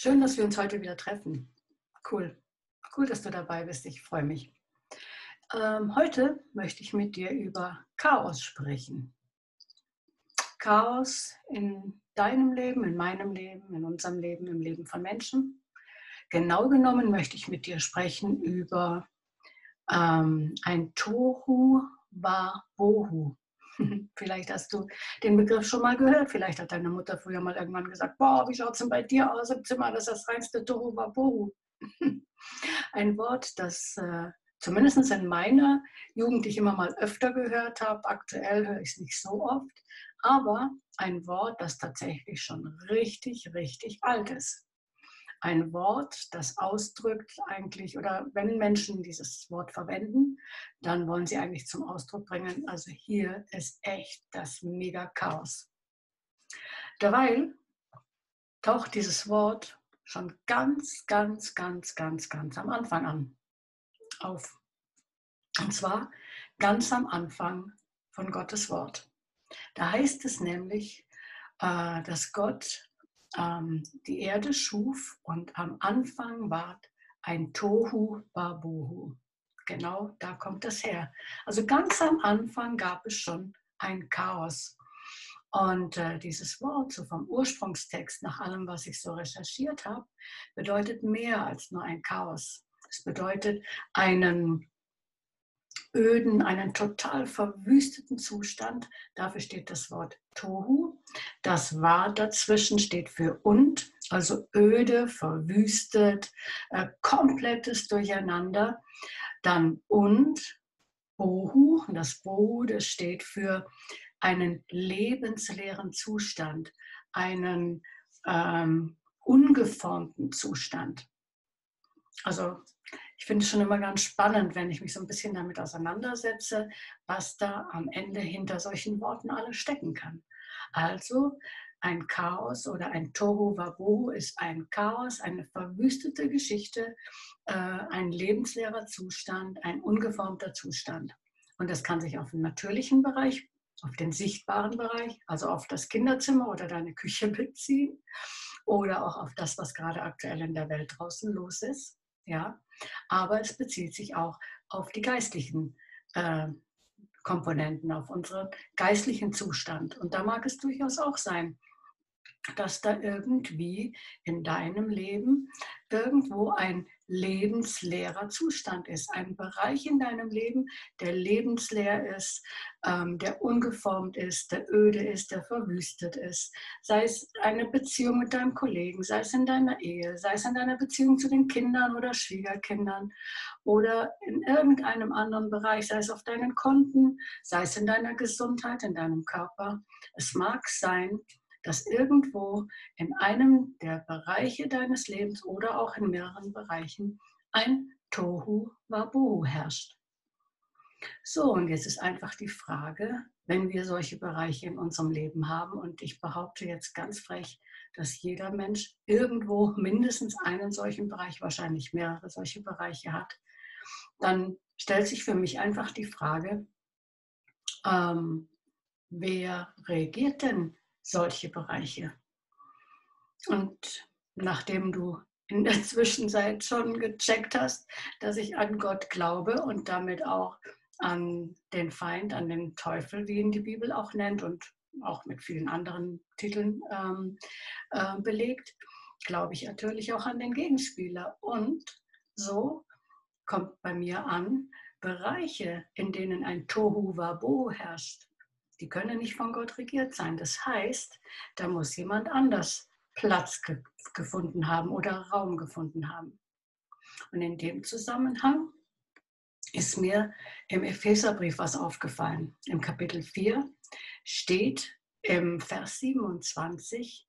Schön, dass wir uns heute wieder treffen. Cool. Cool, dass du dabei bist. Ich freue mich. Ähm, heute möchte ich mit dir über Chaos sprechen. Chaos in deinem Leben, in meinem Leben, in unserem Leben, im Leben von Menschen. Genau genommen möchte ich mit dir sprechen über ähm, ein Tohu wa Bohu. Vielleicht hast du den Begriff schon mal gehört. Vielleicht hat deine Mutter früher mal irgendwann gesagt, boah, wie schaut es denn bei dir aus im Zimmer? Das ist das reinste Tohu Wabohu. Ein Wort, das äh, zumindest in meiner Jugend ich immer mal öfter gehört habe. Aktuell höre ich es nicht so oft. Aber ein Wort, das tatsächlich schon richtig, richtig alt ist ein Wort, das ausdrückt eigentlich, oder wenn Menschen dieses Wort verwenden, dann wollen sie eigentlich zum Ausdruck bringen, also hier ist echt das Mega-Chaos. Derweil taucht dieses Wort schon ganz, ganz, ganz, ganz, ganz am Anfang an auf. Und zwar ganz am Anfang von Gottes Wort. Da heißt es nämlich, äh, dass Gott ähm, die Erde schuf und am Anfang war ein Tohu Babuhu. Genau da kommt das her. Also ganz am Anfang gab es schon ein Chaos. Und äh, dieses Wort, so vom Ursprungstext, nach allem, was ich so recherchiert habe, bedeutet mehr als nur ein Chaos. Es bedeutet einen öden, einen total verwüsteten Zustand. Dafür steht das Wort Tohu. Das War dazwischen steht für und, also öde, verwüstet, äh, komplettes Durcheinander. Dann und, Bohu, das Bohu, das steht für einen lebensleeren Zustand, einen ähm, ungeformten Zustand. Also ich finde es schon immer ganz spannend, wenn ich mich so ein bisschen damit auseinandersetze, was da am Ende hinter solchen Worten alles stecken kann. Also ein Chaos oder ein Tohu Wabohu ist ein Chaos, eine verwüstete Geschichte, äh, ein lebensleerer Zustand, ein ungeformter Zustand. Und das kann sich auf den natürlichen Bereich, auf den sichtbaren Bereich, also auf das Kinderzimmer oder deine Küche beziehen oder auch auf das, was gerade aktuell in der Welt draußen los ist ja, aber es bezieht sich auch auf die geistlichen äh, Komponenten, auf unseren geistlichen Zustand. Und da mag es durchaus auch sein, dass da irgendwie in deinem Leben irgendwo ein lebensleerer Zustand ist. Ein Bereich in deinem Leben, der lebensleer ist, ähm, der ungeformt ist, der öde ist, der verwüstet ist. Sei es eine Beziehung mit deinem Kollegen, sei es in deiner Ehe, sei es in deiner Beziehung zu den Kindern oder Schwiegerkindern oder in irgendeinem anderen Bereich, sei es auf deinen Konten, sei es in deiner Gesundheit, in deinem Körper. Es mag sein, dass irgendwo in einem der Bereiche deines Lebens oder auch in mehreren Bereichen ein Tohu Wabohu herrscht. So, und jetzt ist einfach die Frage, wenn wir solche Bereiche in unserem Leben haben, und ich behaupte jetzt ganz frech, dass jeder Mensch irgendwo mindestens einen solchen Bereich, wahrscheinlich mehrere solche Bereiche hat, dann stellt sich für mich einfach die Frage, ähm, wer reagiert denn solche Bereiche. Und nachdem du in der Zwischenzeit schon gecheckt hast, dass ich an Gott glaube und damit auch an den Feind, an den Teufel, wie ihn die Bibel auch nennt und auch mit vielen anderen Titeln ähm, äh, belegt, glaube ich natürlich auch an den Gegenspieler. Und so kommt bei mir an, Bereiche, in denen ein Tohu Wabohu herrscht, die können nicht von Gott regiert sein. Das heißt, da muss jemand anders Platz ge gefunden haben oder Raum gefunden haben. Und in dem Zusammenhang ist mir im Epheserbrief was aufgefallen. Im Kapitel 4 steht im Vers 27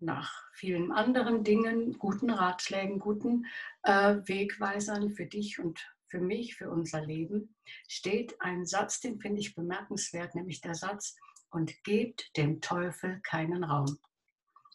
nach vielen anderen Dingen, guten Ratschlägen, guten äh, Wegweisern für dich und für mich, für unser Leben, steht ein Satz, den finde ich bemerkenswert, nämlich der Satz, und gebt dem Teufel keinen Raum.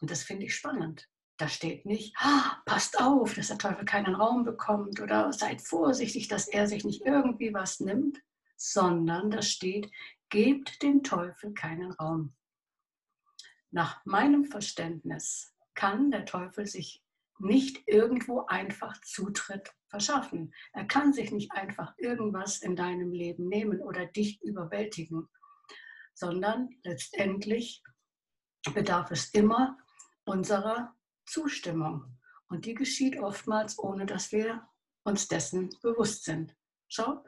Und das finde ich spannend. Da steht nicht, ah, passt auf, dass der Teufel keinen Raum bekommt oder seid vorsichtig, dass er sich nicht irgendwie was nimmt, sondern da steht, gebt dem Teufel keinen Raum. Nach meinem Verständnis kann der Teufel sich nicht irgendwo einfach Zutritt verschaffen. Er kann sich nicht einfach irgendwas in deinem Leben nehmen oder dich überwältigen, sondern letztendlich bedarf es immer unserer Zustimmung. Und die geschieht oftmals, ohne dass wir uns dessen bewusst sind. Schau,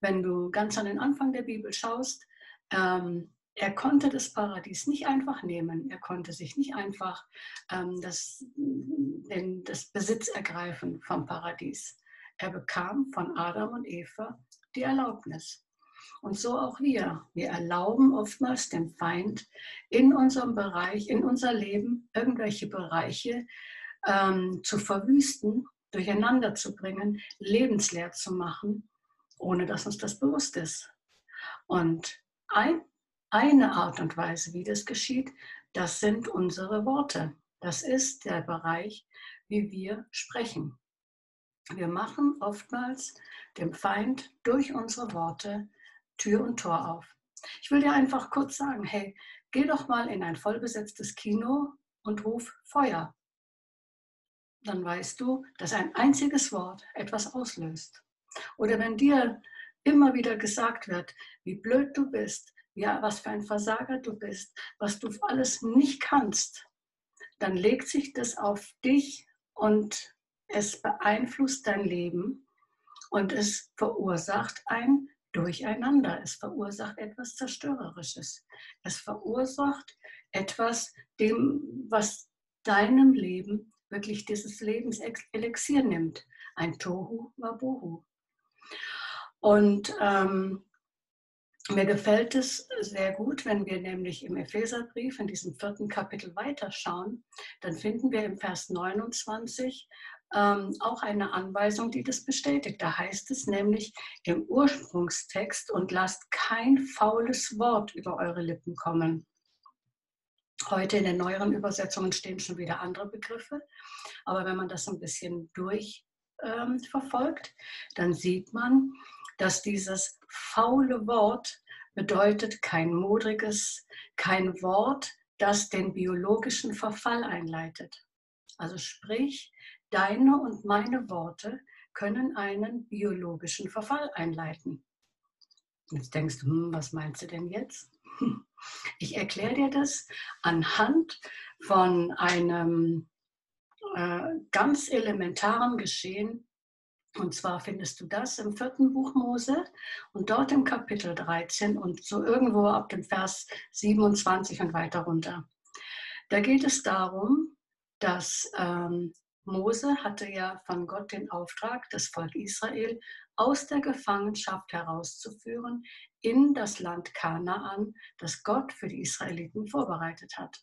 wenn du ganz an den Anfang der Bibel schaust, ähm, er konnte das Paradies nicht einfach nehmen. Er konnte sich nicht einfach ähm, das, den, das Besitz ergreifen vom Paradies. Er bekam von Adam und Eva die Erlaubnis. Und so auch wir. Wir erlauben oftmals dem Feind in unserem Bereich, in unser Leben, irgendwelche Bereiche ähm, zu verwüsten, durcheinander zu bringen, lebensleer zu machen, ohne dass uns das bewusst ist. Und ein eine Art und Weise, wie das geschieht, das sind unsere Worte. Das ist der Bereich, wie wir sprechen. Wir machen oftmals dem Feind durch unsere Worte Tür und Tor auf. Ich will dir einfach kurz sagen, hey, geh doch mal in ein vollbesetztes Kino und ruf Feuer. Dann weißt du, dass ein einziges Wort etwas auslöst. Oder wenn dir immer wieder gesagt wird, wie blöd du bist, ja, was für ein Versager du bist, was du alles nicht kannst, dann legt sich das auf dich und es beeinflusst dein Leben und es verursacht ein Durcheinander. Es verursacht etwas Zerstörerisches. Es verursacht etwas, dem, was deinem Leben wirklich dieses Lebenselixier nimmt. Ein Tohu Wabohu. Und ähm, mir gefällt es sehr gut, wenn wir nämlich im Epheserbrief in diesem vierten Kapitel weiterschauen, dann finden wir im Vers 29 ähm, auch eine Anweisung, die das bestätigt. Da heißt es nämlich im Ursprungstext und lasst kein faules Wort über eure Lippen kommen. Heute in den neueren Übersetzungen stehen schon wieder andere Begriffe, aber wenn man das ein bisschen durchverfolgt, ähm, dann sieht man, dass dieses faule Wort bedeutet kein modriges, kein Wort, das den biologischen Verfall einleitet. Also sprich, deine und meine Worte können einen biologischen Verfall einleiten. Jetzt denkst du, hm, was meinst du denn jetzt? Ich erkläre dir das anhand von einem äh, ganz elementaren Geschehen und zwar findest du das im vierten Buch Mose und dort im Kapitel 13 und so irgendwo ab dem Vers 27 und weiter runter. Da geht es darum, dass ähm, Mose hatte ja von Gott den Auftrag, das Volk Israel aus der Gefangenschaft herauszuführen in das Land Kanaan, das Gott für die Israeliten vorbereitet hat.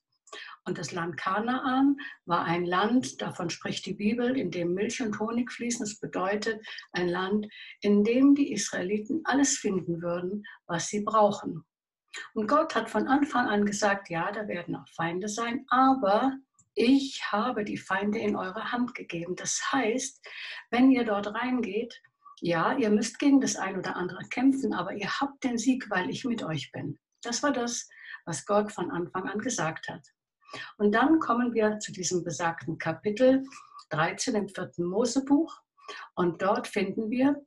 Und das Land Kanaan war ein Land, davon spricht die Bibel, in dem Milch und Honig fließen. Das bedeutet ein Land, in dem die Israeliten alles finden würden, was sie brauchen. Und Gott hat von Anfang an gesagt, ja, da werden auch Feinde sein, aber ich habe die Feinde in eure Hand gegeben. Das heißt, wenn ihr dort reingeht, ja, ihr müsst gegen das ein oder andere kämpfen, aber ihr habt den Sieg, weil ich mit euch bin. Das war das, was Gott von Anfang an gesagt hat. Und dann kommen wir zu diesem besagten Kapitel 13 im vierten Mosebuch. Und dort finden wir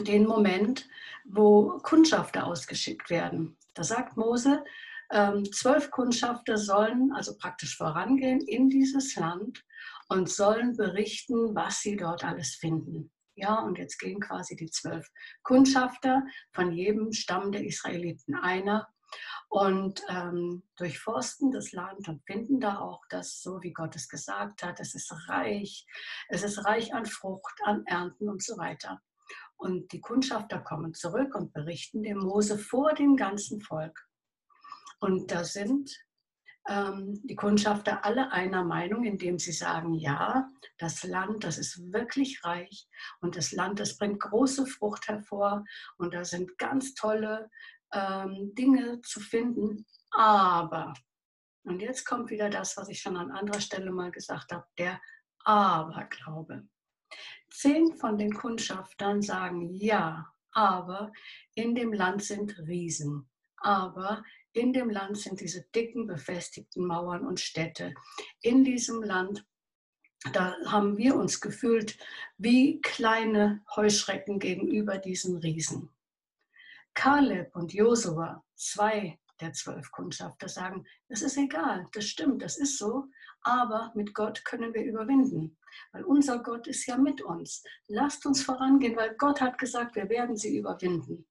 den Moment, wo Kundschafter ausgeschickt werden. Da sagt Mose, ähm, zwölf Kundschafter sollen also praktisch vorangehen in dieses Land und sollen berichten, was sie dort alles finden. Ja, und jetzt gehen quasi die zwölf Kundschafter von jedem Stamm der Israeliten einer und ähm, durchforsten das Land und finden da auch das, so wie Gott es gesagt hat, es ist reich, es ist reich an Frucht, an Ernten und so weiter. Und die Kundschafter kommen zurück und berichten dem Mose vor dem ganzen Volk. Und da sind ähm, die Kundschafter alle einer Meinung, indem sie sagen, ja, das Land, das ist wirklich reich und das Land, das bringt große Frucht hervor und da sind ganz tolle ähm, Dinge zu finden. Aber, und jetzt kommt wieder das, was ich schon an anderer Stelle mal gesagt habe, der Aberglaube. Zehn von den Kundschaftern sagen ja, aber in dem Land sind Riesen. Aber In dem Land sind diese dicken, befestigten Mauern und Städte. In diesem Land, da haben wir uns gefühlt wie kleine Heuschrecken gegenüber diesen Riesen. Kaleb und Josua, zwei der zwölf Kundschafter, sagen, es ist egal, das stimmt, das ist so, aber mit Gott können wir überwinden, weil unser Gott ist ja mit uns. Lasst uns vorangehen, weil Gott hat gesagt, wir werden sie überwinden.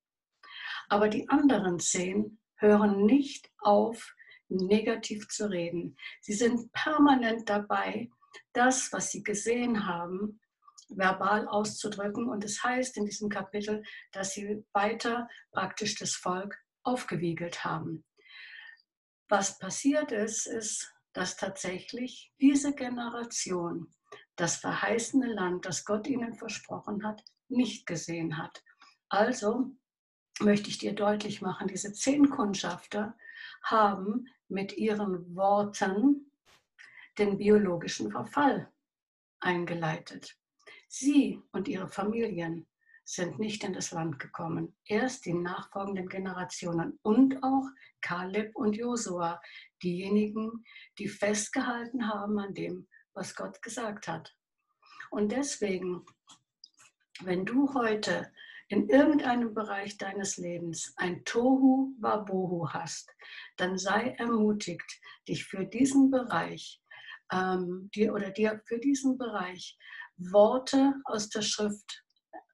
Aber die anderen zehn hören nicht auf, negativ zu reden. Sie sind permanent dabei, das, was sie gesehen haben, verbal auszudrücken. Und es das heißt in diesem Kapitel, dass sie weiter praktisch das Volk aufgewiegelt haben. Was passiert ist, ist, dass tatsächlich diese Generation das verheißene Land, das Gott ihnen versprochen hat, nicht gesehen hat. Also möchte ich dir deutlich machen, diese zehn Kundschafter haben mit ihren Worten den biologischen Verfall eingeleitet. Sie und ihre Familien sind nicht in das Land gekommen. Erst die nachfolgenden Generationen und auch Kaleb und Josua, diejenigen, die festgehalten haben an dem, was Gott gesagt hat. Und deswegen, wenn du heute in irgendeinem Bereich deines Lebens ein Tohu Wabohu hast, dann sei ermutigt, dich für diesen Bereich ähm, dir oder dir für diesen Bereich Worte aus der Schrift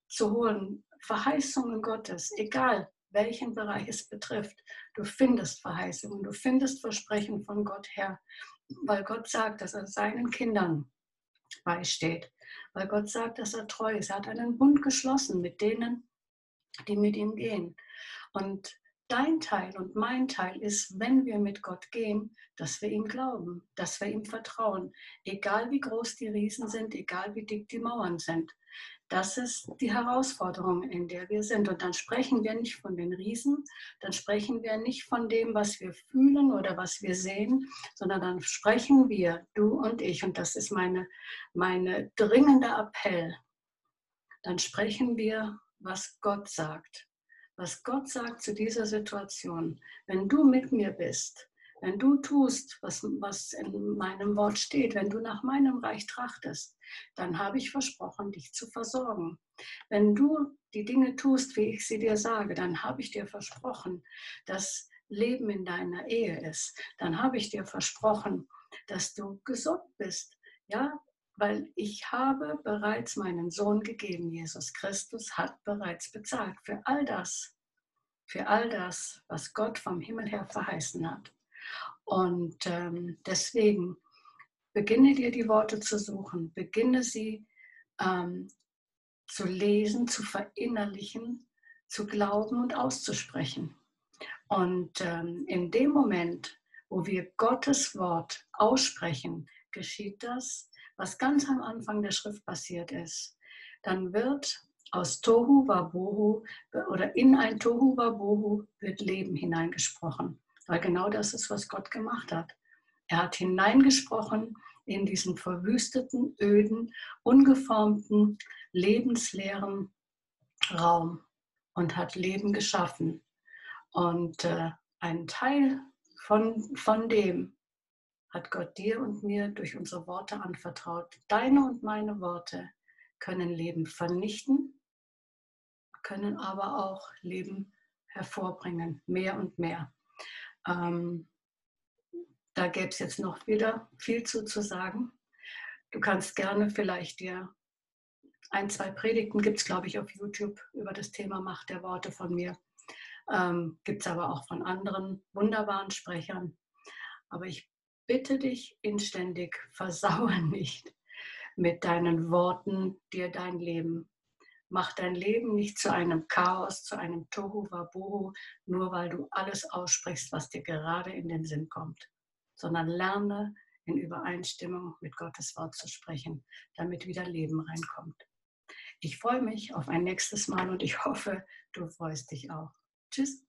zu holen, Verheißungen Gottes, egal welchen Bereich es betrifft. Du findest Verheißungen, du findest Versprechen von Gott her, weil Gott sagt, dass er seinen Kindern beisteht, weil Gott sagt, dass er treu ist. Er hat einen Bund geschlossen mit denen, die mit ihm gehen. Und dein Teil und mein Teil ist, wenn wir mit Gott gehen, dass wir ihm glauben, dass wir ihm vertrauen, egal wie groß die Riesen sind, egal wie dick die Mauern sind. Das ist die Herausforderung, in der wir sind. Und dann sprechen wir nicht von den Riesen, dann sprechen wir nicht von dem, was wir fühlen oder was wir sehen, sondern dann sprechen wir, du und ich, und das ist meine, meine dringende Appell, dann sprechen wir, was Gott sagt. Was Gott sagt zu dieser Situation. Wenn du mit mir bist, wenn du tust, was, was in meinem Wort steht, wenn du nach meinem Reich trachtest, dann habe ich versprochen, dich zu versorgen. Wenn du die Dinge tust, wie ich sie dir sage, dann habe ich dir versprochen, dass Leben in deiner Ehe ist. Dann habe ich dir versprochen, dass du gesund bist. Ja, weil ich habe bereits meinen Sohn gegeben. Jesus Christus hat bereits bezahlt für all das, für all das, was Gott vom Himmel her verheißen hat. Und ähm, deswegen beginne dir die Worte zu suchen, beginne sie ähm, zu lesen, zu verinnerlichen, zu glauben und auszusprechen. Und ähm, in dem Moment, wo wir Gottes Wort aussprechen, geschieht das, was ganz am Anfang der Schrift passiert ist. Dann wird aus Tohu Wabohu oder in ein Tohu Wabohu wird Leben hineingesprochen. Weil genau das ist, was Gott gemacht hat. Er hat hineingesprochen in diesen verwüsteten, öden, ungeformten, lebensleeren Raum und hat Leben geschaffen. Und äh, ein Teil von, von dem hat Gott dir und mir durch unsere Worte anvertraut. Deine und meine Worte können Leben vernichten, können aber auch Leben hervorbringen, mehr und mehr. Ähm, da gäbe es jetzt noch wieder viel zu, zu sagen. Du kannst gerne vielleicht dir ein, zwei Predigten gibt es, glaube ich, auf YouTube über das Thema Macht der Worte von mir. Ähm, gibt es aber auch von anderen wunderbaren Sprechern. Aber ich bitte dich inständig, versauere nicht mit deinen Worten dir dein Leben. Mach dein Leben nicht zu einem Chaos, zu einem Tohu Wabohu, nur weil du alles aussprichst, was dir gerade in den Sinn kommt, sondern lerne in Übereinstimmung mit Gottes Wort zu sprechen, damit wieder Leben reinkommt. Ich freue mich auf ein nächstes Mal und ich hoffe, du freust dich auch. Tschüss.